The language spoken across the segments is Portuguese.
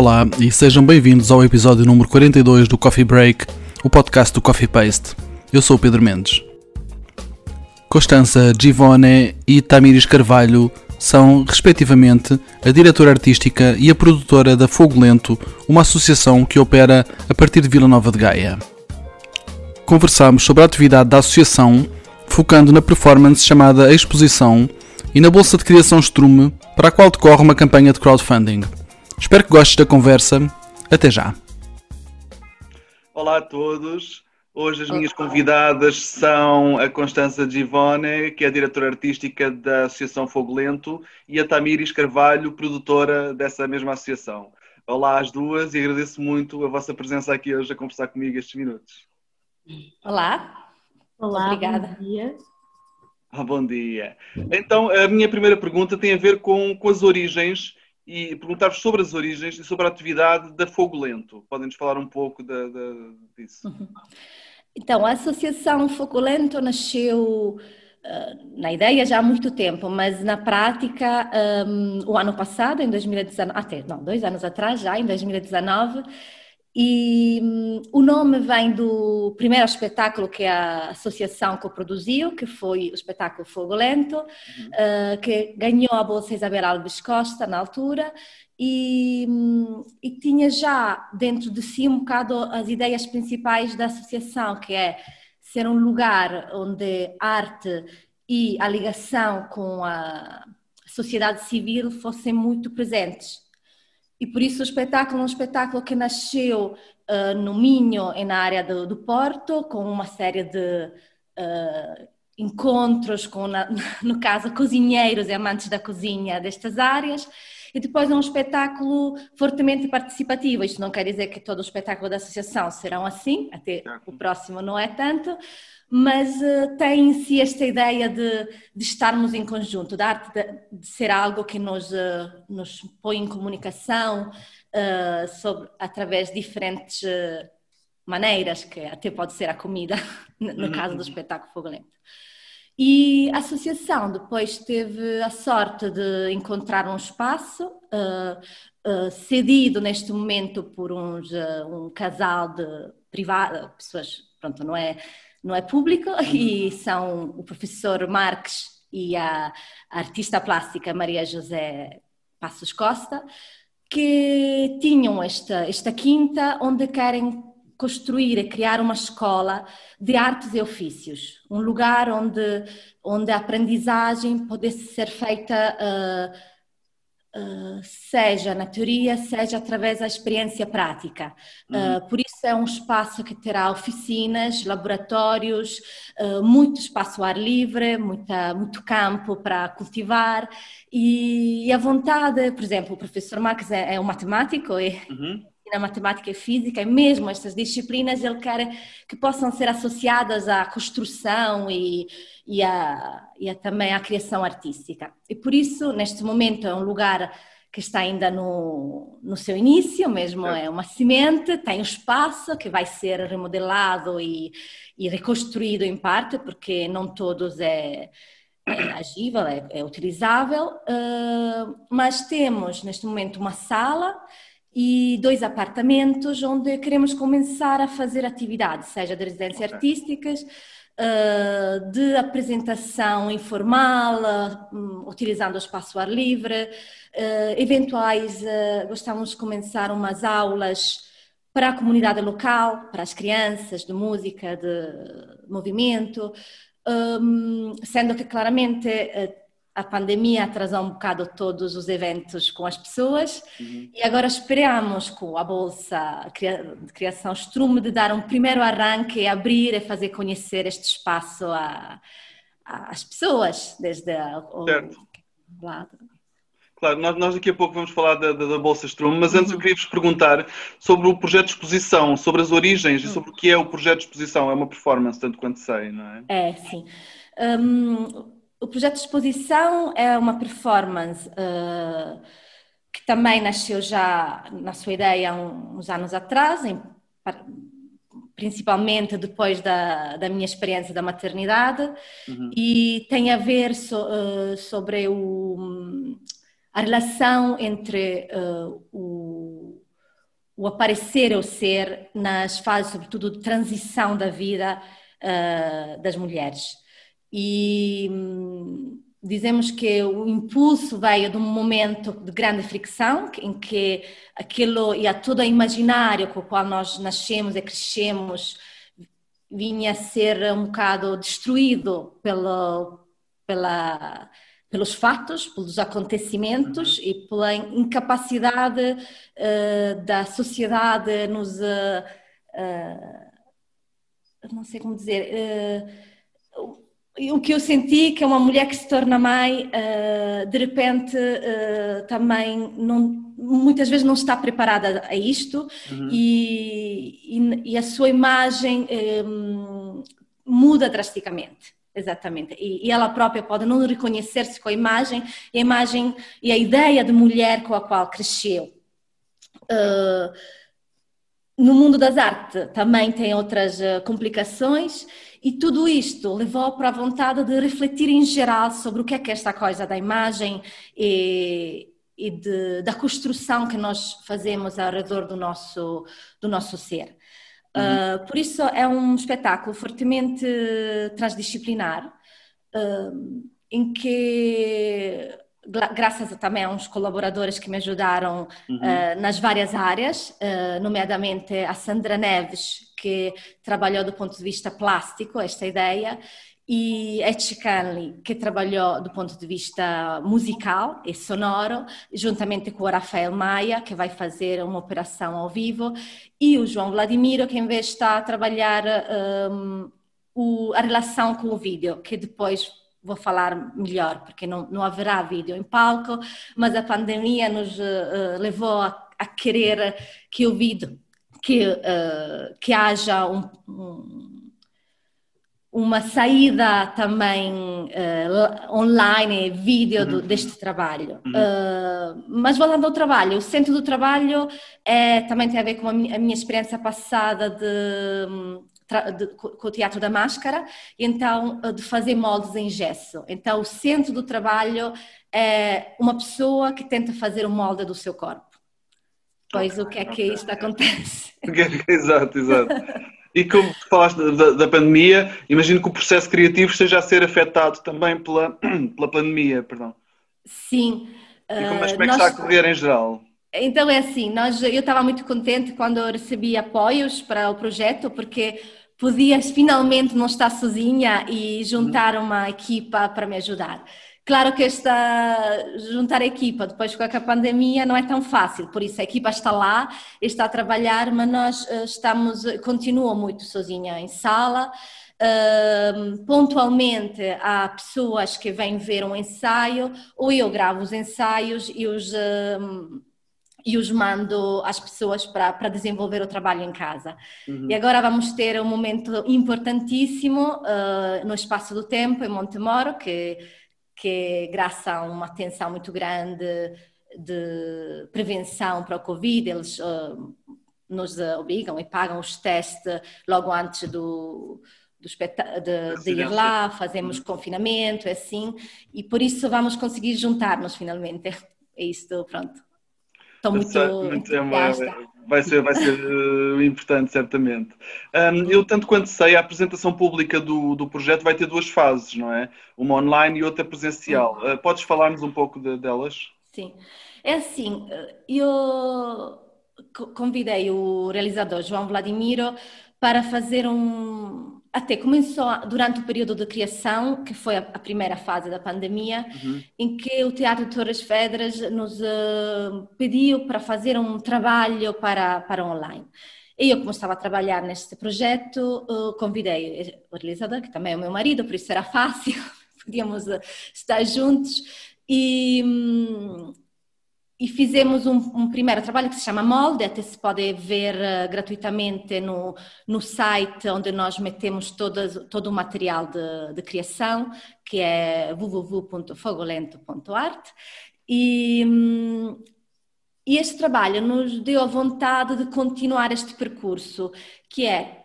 Olá e sejam bem-vindos ao episódio número 42 do Coffee Break, o podcast do Coffee Paste. Eu sou o Pedro Mendes. Constança Givone e Tamiris Carvalho são, respectivamente, a diretora artística e a produtora da Fogo Lento, uma associação que opera a partir de Vila Nova de Gaia. Conversamos sobre a atividade da associação, focando na performance chamada Exposição e na Bolsa de Criação Strume, para a qual decorre uma campanha de crowdfunding. Espero que gostes da conversa. Até já. Olá a todos. Hoje as minhas convidadas são a Constança Givone, que é a diretora artística da Associação Fogo Lento, e a Tamires Carvalho, produtora dessa mesma associação. Olá às duas e agradeço muito a vossa presença aqui hoje a conversar comigo estes minutos. Olá. Olá, Obrigada. bom dia. Ah, bom dia. Então, a minha primeira pergunta tem a ver com, com as origens e perguntar-vos sobre as origens e sobre a atividade da Fogo Lento. Podem-nos falar um pouco da, da, disso? Então, a Associação Fogo Lento nasceu uh, na ideia já há muito tempo, mas na prática, um, o ano passado, em 2019, até, não, dois anos atrás já, em 2019, e um, o nome vem do primeiro espetáculo que a associação coproduziu, que foi o espetáculo Fogo Lento, uhum. uh, que ganhou a Bolsa Isabel Alves Costa na altura e, um, e, tinha já dentro de si um bocado as ideias principais da associação, que é ser um lugar onde arte e a ligação com a sociedade civil fossem muito presentes e por isso o espetáculo é um espetáculo que nasceu uh, no Minho na área do, do, Porto, com uma série de uh, encontros com, na, no caso, cozinheiros e amantes da cozinha destas áreas. E depois é um espetáculo fortemente participativo. Isto não quer dizer que todo o espetáculo da associação serão assim, até o próximo não é tanto, mas uh, tem em si esta ideia de, de, estarmos em conjunto, da arte de, de ser algo que nos, uh, nos põe em comunicação uh, sobre, através de diferentes maneiras, que até pode ser a comida, no uhum. caso do espetáculo Fogo Lento. E a associação depois teve a sorte de encontrar um espaço cedido neste momento por uns, um casal de privado, pessoas, pronto, não é não é público e uhum. são o professor Marques e a, artista plástica Maria José Passos Costa, que tinham esta, esta quinta onde querem construir e criar uma escola de artes e ofícios, um lugar onde, onde a aprendizagem pudesse ser feita uh, Uh, seja na teoria, seja através da experiência prática. Uhum. Uh, por isso é um espaço que terá oficinas, laboratórios, muito espaço ao ar livre, muita, muito campo para cultivar e, e, a vontade, por exemplo, o professor Marques é, é um matemático e, uhum na matemática e física, e mesmo estas disciplinas, ele quer que possam ser associadas à construção e, e, a, e a, também à criação artística. E por isso, neste momento, é um lugar que está ainda no, no seu início, mesmo é uma semente, tem um espaço que vai ser remodelado e, e reconstruído em parte, porque não todos é, é agível, é, é utilizável, uh, mas temos neste momento uma sala e dois apartamentos onde queremos começar a fazer atividades, seja de residências okay. artísticas, eh, de apresentação informal, hum, utilizando o espaço ar livre, eh, eventuais, gostamos de começar umas aulas para a comunidade local, para as crianças, de música, de movimento, hum, sendo que claramente a pandemia atrasou um bocado todos os eventos com as pessoas uhum. e agora esperamos com a Bolsa de Criação Strume de dar um primeiro arranque, abrir e fazer conhecer este espaço às pessoas, desde o lado. Claro, nós, nós, daqui a pouco vamos falar da, da, da Bolsa Strume, mas antes uhum. eu queria vos perguntar sobre o projeto de exposição, sobre as origens uhum. e sobre o que é o projeto de exposição. É uma performance, tanto quanto sei, não é? É, sim. Um, o projeto de exposição é uma performance uh, que também nasceu já na sua ideia há uns anos atrás, em, principalmente depois da, da, minha experiência da maternidade, uhum. e tem a ver so, uh, sobre o, a relação entre uh, o, o aparecer ou ser nas fases, sobretudo, de transição da vida das mulheres. E hum, dizemos que o impulso veio de um momento de grande fricção, em que aquilo e a todo o imaginário com o qual nós nascemos e crescemos vinha a ser um bocado destruído pelo, pela, pelos fatos, pelos acontecimentos uhum. e pela incapacidade uh, da sociedade nos. Uh, uh, não sei como dizer o que eu senti que é uma mulher que se torna mãe, uh, de repente uh, também não, muitas vezes não está preparada a isto uhum. e, e, e, a sua imagem um, eh, muda drasticamente. Exatamente. E, e, ela própria pode não reconhecer-se com a imagem, e a imagem e a ideia de mulher com a qual cresceu. Uh, no mundo das artes também tem outras complicações e tudo isto levou para a vontade de refletir em geral sobre o que é que é esta coisa da imagem e, e de, da construção que nós fazemos ao redor do nosso, do nosso ser. Uhum. Uh, por isso é um espetáculo fortemente transdisciplinar, uh, em que graças também a uns colaboradores que me ajudaram uhum. uh, nas várias áreas, uh, nomeadamente a Sandra Neves, que trabalhou do ponto de vista plástico esta ideia, e Etch Canley, que trabalhou do ponto de vista musical e sonoro, juntamente com o Rafael Maia, que vai fazer uma operação ao vivo, e o João Vladimiro, que em vez está a trabalhar um, ehm, o, a relação com o vídeo, que depois vou falar melhor, porque não, não haverá vídeo em palco, mas a pandemia nos uh, levou a, a, querer que o vídeo, que, uh, que haja um, um, uma saída também uh, online, vídeo do, uhum. deste trabalho. Uhum. mas voltando ao trabalho, o centro do trabalho é, também tem a ver com a minha, a minha experiência passada de de, com o teatro da máscara, então eh, de fazer moldes em gesso. Então o centro do trabalho é uma pessoa que tenta fazer o molde do seu corpo. Pois okay, o que é que isto acontece? exato, exato. E como falaste da, da, pandemia, imagino que o processo criativo esteja a ser afetado também pela, pela pandemia, perdão. Sim. E como, mas como é que nós... está a correr em geral? Então é assim, nós, eu estava muito contente quando recebi apoios para o projeto, porque podias finalmente não estar sozinha e juntar uma equipa para me ajudar. Claro que esta juntar a equipa depois com a pandemia não é tão fácil, por isso a equipa está lá, está a trabalhar, mas nós eh, estamos, continuo muito sozinha em sala. Uh, pontualmente há pessoas que vêm ver um ensaio, ou eu gravo os ensaios e os uh, e os mando às pessoas para, desenvolver o trabalho em casa. Uhum. E agora vamos ter um momento importantíssimo uh, no Espaço do Tempo, em Montemoro, que, que graças a uma atenção muito grande de prevenção para o Covid, eles uh, nos obrigam e pagam os testes logo antes do, do de, de, ir lá, fazemos uhum. confinamento, é assim, e por isso vamos conseguir juntar-nos finalmente. É isto, pronto. Estou muito, muito é uma, vai ser, vai ser uh, importante, certamente. Um, eu, tanto quanto sei, a apresentação pública do, do projeto vai ter duas fases, não é? Uma online e outra presencial. Uh, podes falar-nos um pouco de, delas? Sim. É assim, eh, eu convidei o realizador João Vladimiro para fazer um, até começou durante o período de criação, que foi a, primeira fase da pandemia, uhum. em que o Teatro Torres Vedras nos uh, pediu para fazer um trabalho para, para online. E eu, como estava a trabalhar neste projeto, uh, convidei o realizador, que também é o meu marido, por isso era fácil, podíamos uh, estar juntos. E, um, e fizemos um, um, primeiro trabalho que se chama Molde, até se pode ver uh, gratuitamente no, no site onde nós metemos todas, todo o material de, de criação, que é www.fogolento.art. E, um, e este trabalho nos deu a vontade de continuar este percurso, que é,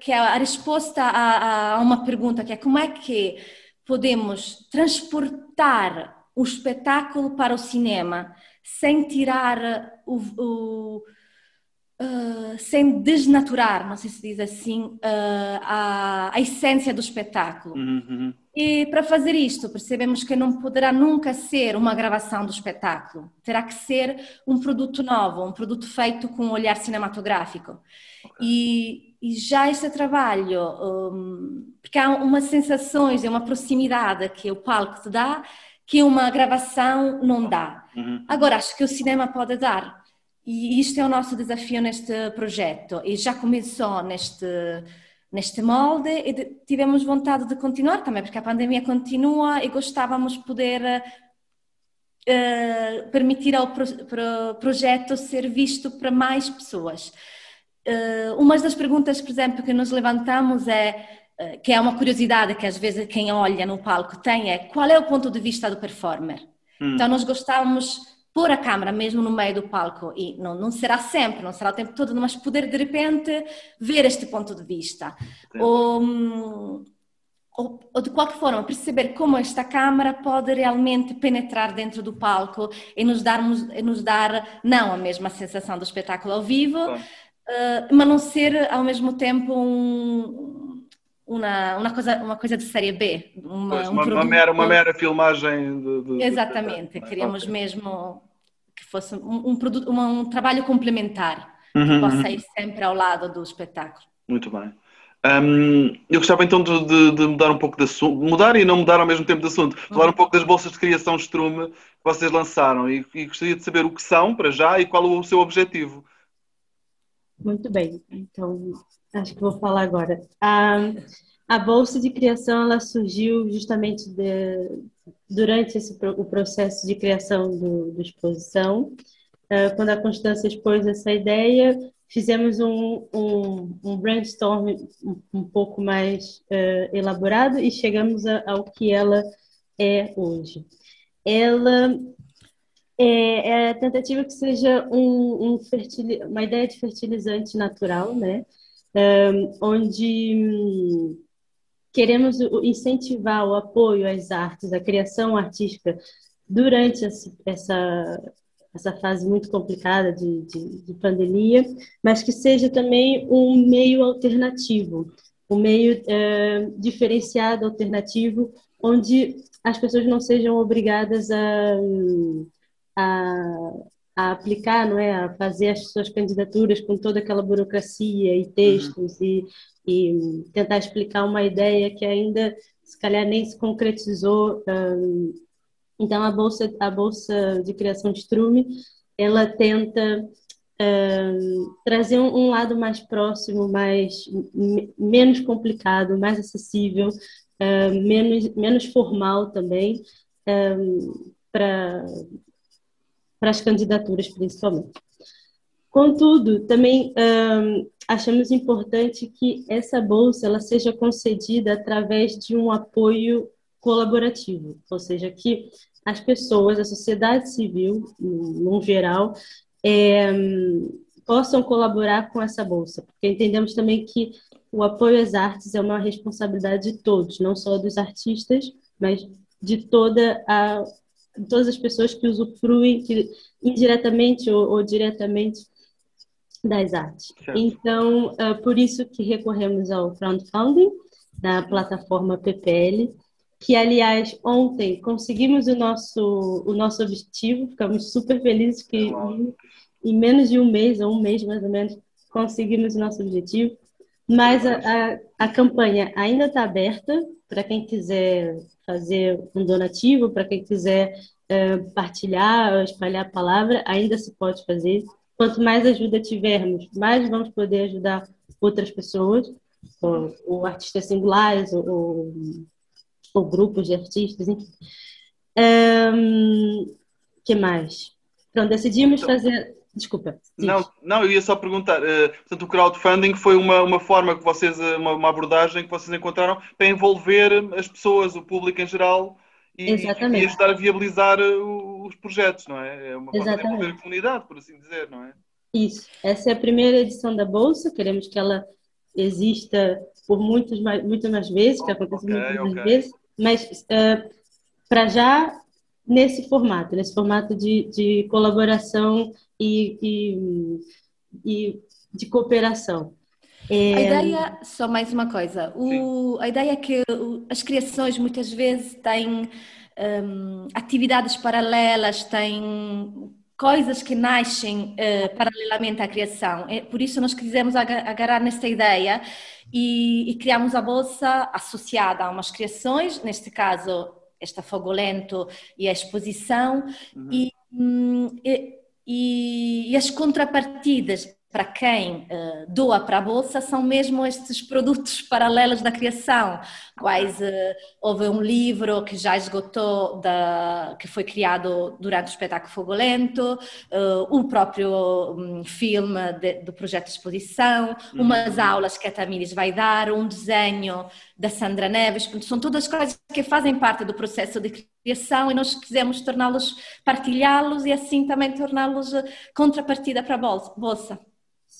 que é a resposta a, a uma pergunta que é como é que podemos transportar o espetáculo para o cinema sem tirar o, o uh, sem desnaturar, não sei se diz assim, uh, a, a, essência do espetáculo. Uhum, uhum. E para fazer isto, percebemos que não poderá nunca ser uma gravação do espetáculo, terá que ser um produto novo, um produto feito com um olhar cinematográfico. E, e já este trabalho, um, porque há umas sensações e uma proximidade que o palco te dá que uma gravação não dá. Uhum. Agora, acho que o cinema pode dar. E isto é o nosso desafio neste projeto. E já começou neste, neste molde e de, tivemos vontade de continuar também, porque a pandemia continua e gostávamos de poder uh, permitir ao pro, pro, projeto ser visto para mais pessoas. Uh, uma das perguntas, por exemplo, que nos levantamos é que é uma curiosidade que às vezes quem olha no palco tem é qual é o ponto de vista do performer. Hum. Então nós gostávamos pôr a câmera mesmo no meio do palco e não, não será sempre, não será o tempo todo, mas poder de repente ver este ponto de vista. Ou, ou, ou, de qualquer forma perceber como esta câmera pode realmente penetrar dentro do palco e nos, darmos, e nos dar não a mesma sensação do espetáculo ao vivo, uh, mas não ser ao mesmo tempo um, uma, uma, coisa, uma coisa de série B. Uma, pois, um uma, uma, mera, uma mera filmagem. De, de, Exatamente, de... queríamos okay. mesmo que fosse um, um, produto, um, um trabalho complementar, uhum, que possa uhum. ir sempre ao lado do espetáculo. Muito bem. Um, eu gostava então de, de, de, mudar um pouco de assunto, mudar e não mudar ao mesmo tempo de assunto, falar um pouco das bolsas de criação Strume que vocês lançaram e, e, gostaria de saber o que são para já e qual o seu objetivo. Muito bem, então acho que vou falar agora. A, a bolsa de criação ela surgiu justamente de, durante esse, o processo de criação do, do exposição. Uh, quando a Constância expôs essa ideia, fizemos um, um, um brainstorm um, um, pouco mais uh, elaborado e chegamos a, ao que ela é hoje. Ela é, é a tentativa que seja um, uma ideia de fertilizante natural, né? Onde hum, queremos incentivar o apoio às artes, à criação artística durante essa, essa fase muito complicada de, de, de, pandemia, mas que seja também um meio alternativo, um meio é, diferenciado, alternativo, onde as pessoas não sejam obrigadas a, a, a aplicar, não é, a fazer as suas candidaturas com toda aquela burocracia e textos uhum. e, e tentar explicar uma ideia que ainda se calhar nem se concretizou. Um, então, a Bolsa, a Bolsa de Criação de Strume, ela tenta uh, trazer um, um, lado mais próximo, mais menos complicado, mais acessível, menos, menos formal também, um, para as candidaturas, principalmente. Contudo, também achamos importante que essa bolsa ela seja concedida através de um apoio colaborativo, ou seja, que as pessoas, a sociedade civil, no geral, é, possam colaborar com essa bolsa, porque entendemos também que o apoio às artes é uma responsabilidade de todos, não só dos artistas, mas de toda a todas as pessoas que usufruem que, indiretamente ou, ou, diretamente das artes. Certo. Então, uh, por isso que recorremos ao crowdfunding da plataforma PPL, que aliás ontem conseguimos o nosso o nosso objetivo, ficamos super felizes que em, em menos de um mês ou um mês mais ou menos conseguimos o nosso objetivo. Mas a, a, a campanha ainda está aberta para quem quiser fazer um donativo, para quem quiser uh, partilhar, espalhar a palavra, ainda se pode fazer. Quanto mais ajuda tivermos, mais vamos poder ajudar outras pessoas, ou, ou artistas singulares, ou, ou grupos de artistas, enfim. Um, que mais? Pronto, decidimos então, fazer. Desculpa. Não, não, eu ia só perguntar. Uh, portanto, o crowdfunding foi uma, uma forma que vocês, eh, uma, uma, abordagem que vocês encontraram para envolver as pessoas, o público em geral, e, e ajudar a viabilizar eh, os projetos, não é? É uma forma de envolver a comunidade, por assim dizer, não é? Isso. Essa é a primeira edição da Bolsa, queremos que ela exista por muitos mais, muitas mais vezes, que aconteça okay, muitas okay. mais vezes mas uh, para já nesse formato, nesse formato de, de colaboração e, e, e de cooperação. É... A ideia, só mais uma coisa, o, a ideia é que as criações muitas vezes têm um, atividades paralelas, têm coisas que nascem uh, paralelamente à criação. É, por isso nós quisemos agarrar nesta ideia e, e criamos a bolsa associada a umas criações, neste caso esta Fogolento e a exposição, uhum. e, hum, e, e, as contrapartidas para quem uh, doa para a Bolsa são mesmo estes produtos paralelos da criação, quais uh, houve um livro que já esgotou, da, que foi criado durante o espetáculo Fogolento, uh, o próprio um, filme de, do projeto de exposição, uhum. umas aulas que a Tamires vai dar, um desenho da Sandra Neves, são todas coisas que fazem parte do processo de criação e nós quisemos torná-los, partilhá-los e assim também torná-los contrapartida para a Bolsa.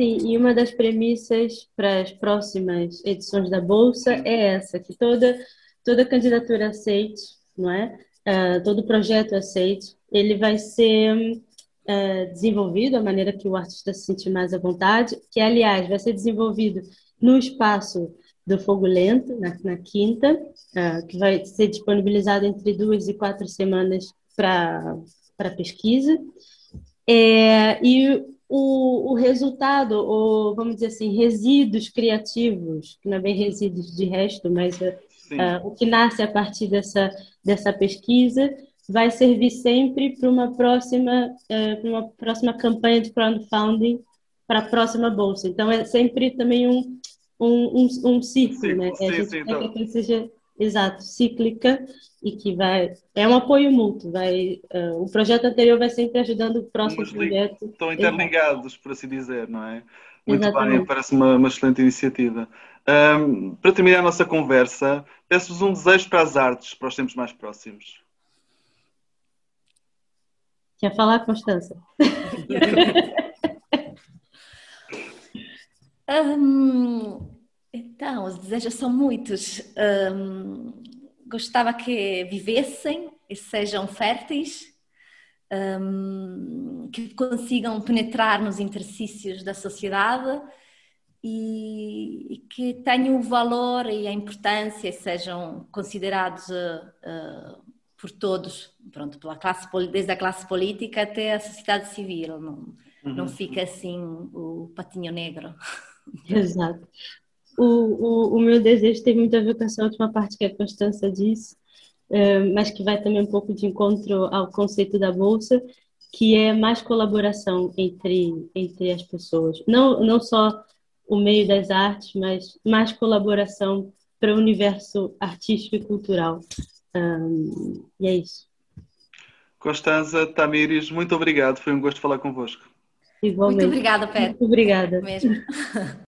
Sim, e uma das premissas para as próximas edições da Bolsa é essa, que toda, toda candidatura aceite, não é? Uh, todo projeto aceite, ele vai ser uh, desenvolvido da maneira que o artista se sentir mais à vontade, que, aliás, vai ser desenvolvido no espaço do Fogo Lento, na, na quinta, uh, que vai ser disponibilizado entre duas e quatro semanas para pesquisa. É, e o, o resultado, ou vamos dizer assim, resíduos criativos, que não é bem resíduos de resto, mas uh, o que nasce a partir dessa, dessa pesquisa, vai servir sempre para uma próxima, uh, uma próxima campanha de crowdfunding para a próxima bolsa. Então é sempre também um, um, um, um ciclo, sim, né? Sim, a gente sim, então. que seja exato, cíclica e que vai é um apoio mútuo, vai uh, o projeto anterior vai sempre ajudando o próximo Mas, projeto. Estão interligados, por assim dizer, não é? Muito Exatamente. bem, parece uma, uma excelente iniciativa. Um, para terminar a nossa conversa, peço-vos um desejo para as artes, para os tempos mais próximos. Quer falar, Constança? um, então, os desejos são muitos. Um, gostava que vivessem e sejam férteis, um, que consigam penetrar nos interstícios da sociedade e, e, que tenham o valor e a importância e sejam considerados uh, por todos, pronto, pela classe, desde a classe política até a sociedade civil. Não, uhum. não fica assim o patinho negro. Exato o, o, o, meu desejo tem muito a ver com essa última parte que a Constança disse, uh, mas que vai também um pouco de encontro ao conceito da bolsa, que é mais colaboração entre, entre as pessoas. Não, não só o meio das artes, mas mais colaboração para o universo artístico e cultural. Um, e é isso. Constanza, Tamires, muito obrigado. Foi um gosto falar convosco. Igualmente. Muito obrigada, Pedro. Muito obrigada. Mesmo.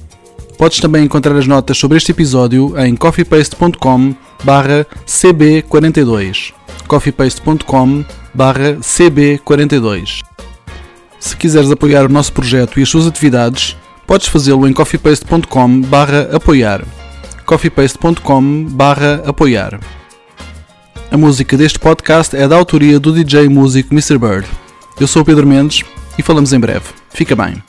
Podes também encontrar as notas sobre este episódio em coffeepaste.com cb42 coffeepaste.com cb42 Se quiseres apoiar o nosso projeto e as suas atividades, podes fazê-lo em coffeepaste.com apoiar coffeepaste.com apoiar A música deste podcast é da autoria do DJ músico Mr. Bird. Eu sou o Pedro Mendes e falamos em breve. Fica bem.